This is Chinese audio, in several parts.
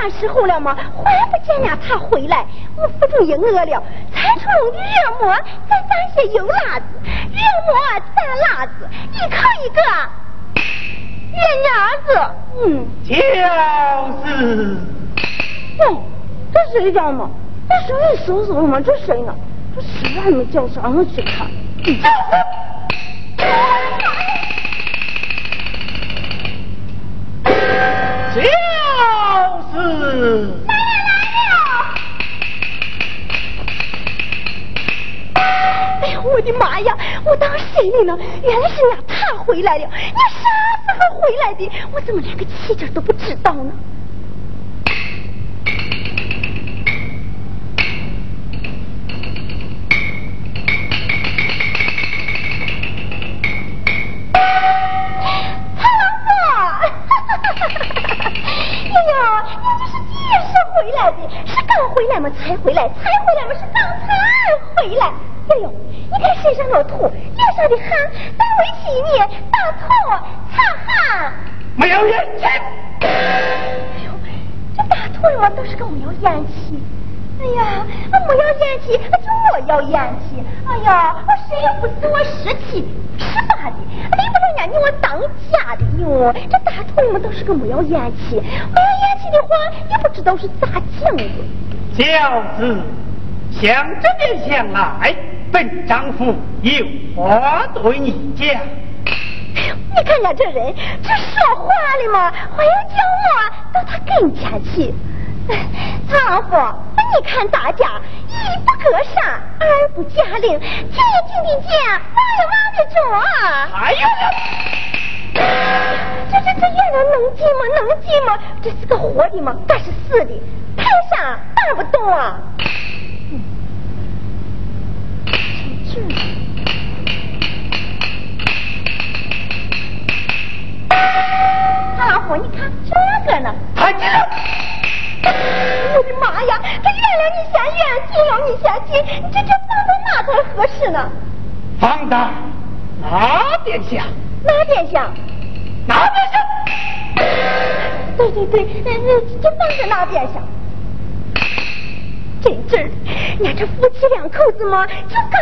啥时候了吗？还不见呀他回来？我腹中也饿了，才出笼的热馍，再蘸些油辣子，热馍蘸辣子，一口一个月娘子。嗯，就是哦，这谁家嘛？这谁叔叔吗？这谁呢？这谁还没叫上？我去看。就我的妈呀！我当谁的呢？原来是俺他回来了。你啥时候回来的？我怎么连个气劲都不知道呢？蔡老子，哎呀，你这是几时回来的？是刚回来吗？才回来？才回来吗？是？身上那土，脸上的汗，单位洗你，大土擦汗。没有人气。哎呦，这大土了嘛，都是跟我要咽气。哎呀，我没要咽气，就我要咽气。哎呀，我谁也不是我十七十八的，离不了人家你我当家的哟。这大土里面都是跟我要咽气，没有咽气的话，也不知道是咋讲的。饺子，向这边向来，本丈夫有话对你讲。哎呦，你看看这人，这说话的嘛，还要叫我到他跟前去。曹老夫，你看大家一不隔扇，二不加令，天也听得见，望也望得着。啊。哎呀这这这月亮能进吗？能进吗？这是个活的吗？干是死的？台上搬不动啊！真是。曹老夫，你看这个呢？太近了！我的妈呀！这月亮你嫌远，金龙你嫌近，你这这放到哪才合适呢？放到哪边想？哪边想？哪边想？对对对，那那就放在哪边想？真真儿，俺这夫妻两口子嘛，就高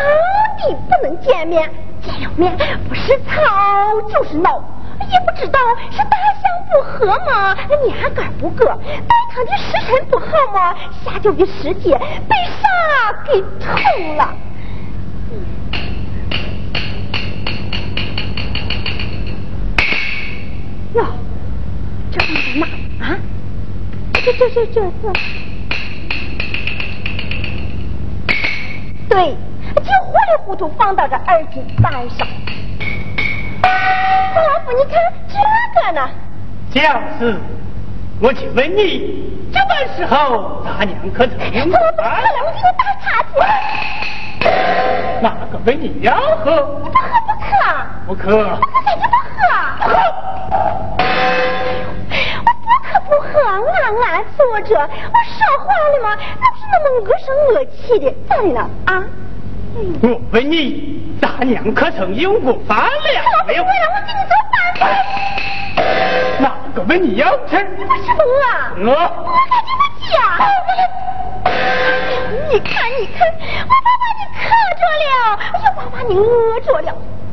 低不能见面，见了面不是吵就是闹。也不知道是大相不和嘛，年根不个，拜堂的时辰不好嘛，下轿的时节被啥给偷了？哟，这放在哪啊？这这这这这？对，就糊里糊涂放到这二斤半上。曹老夫，你看这个呢？小子，我请问你，这般时候大娘可曾用曹老夫，来，我给你打岔去。哪个问你要喝？你不喝不渴？不渴。不渴咱就不喝。不喝。我说话了吗？那不是那么恶声恶气的，咋的了啊？我问你，大娘可曾用过饭了没有？为了我给你做饭。哪个问你要吃？你不是我。我。我赶紧不讲。你看，你看，我爸把你磕着了，又把把你饿着了。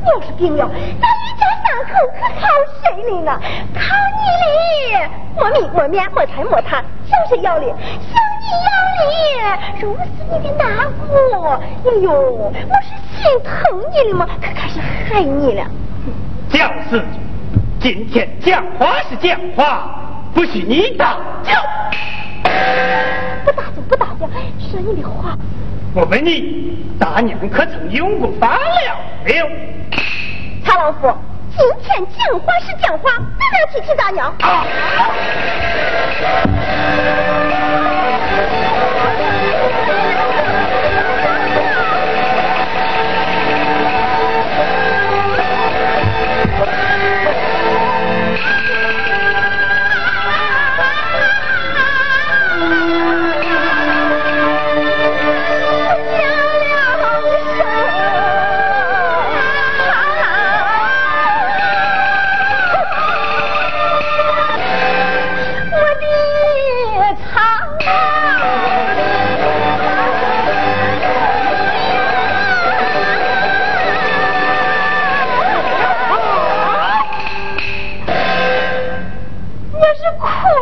你要是病了，咱一家三口可靠谁哩呢？靠你哩！莫米莫面莫谈莫谈，向谁要哩？向你要哩！如此你的大夫，哎呦，我是心疼你了吗？可开始害你了。将士，今天讲话是讲话，不许你打搅。不打搅不打搅，说你的话。我问你，大娘可曾用过饭了没有？老夫，今天讲话是讲话，不能提起大娘。啊！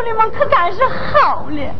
你们可算是好了。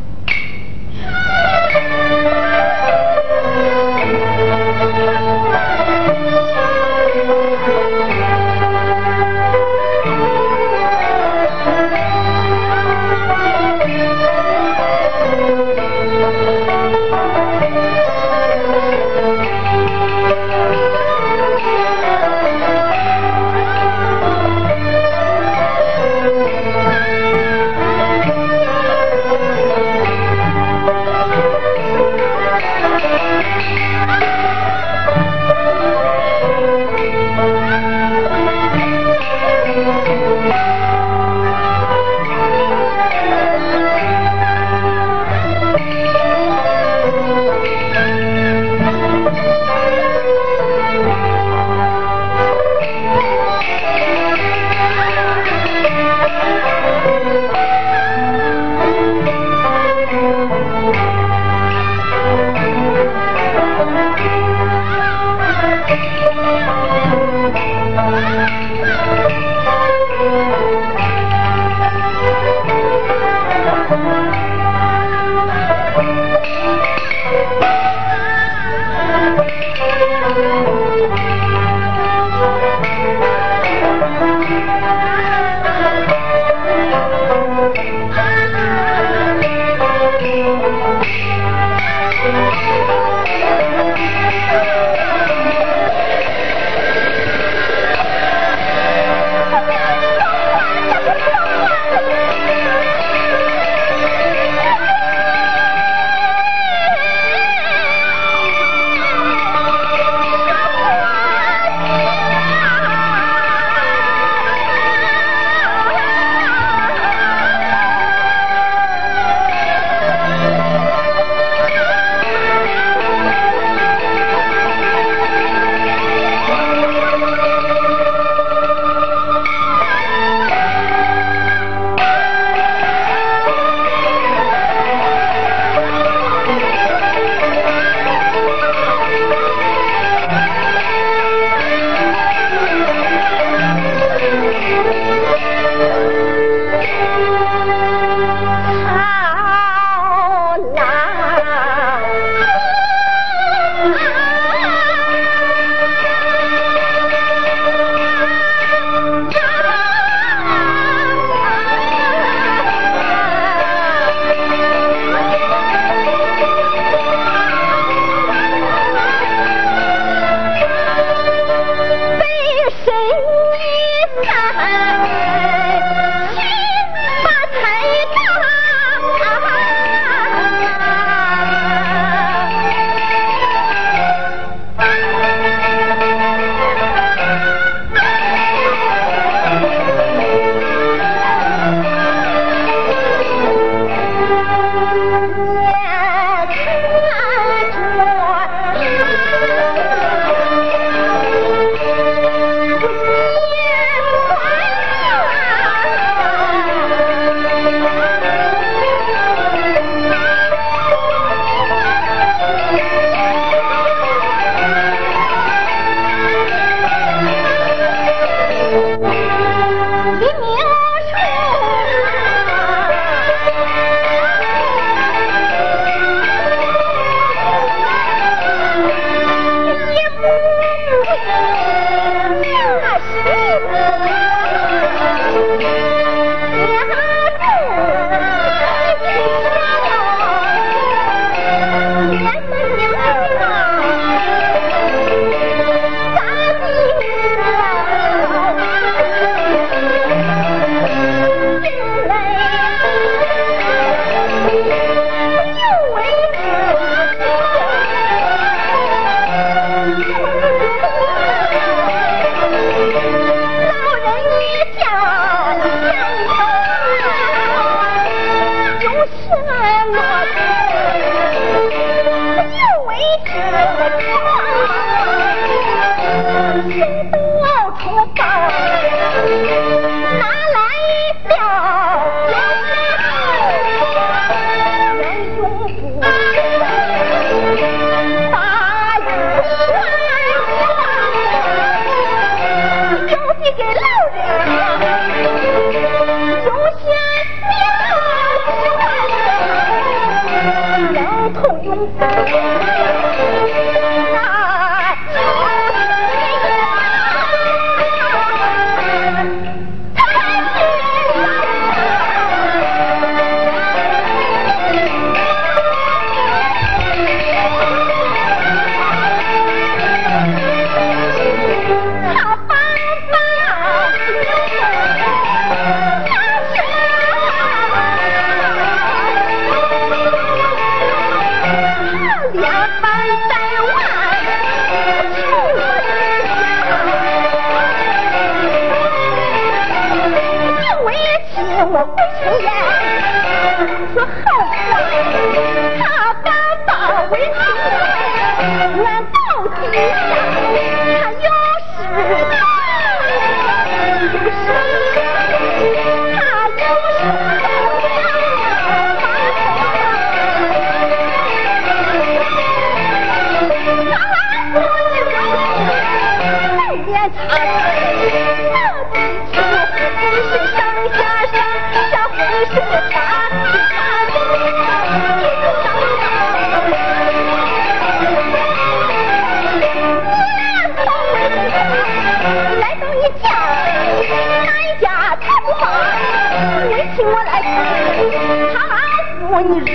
我你如此，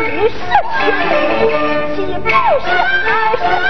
你是岂岂不是二十四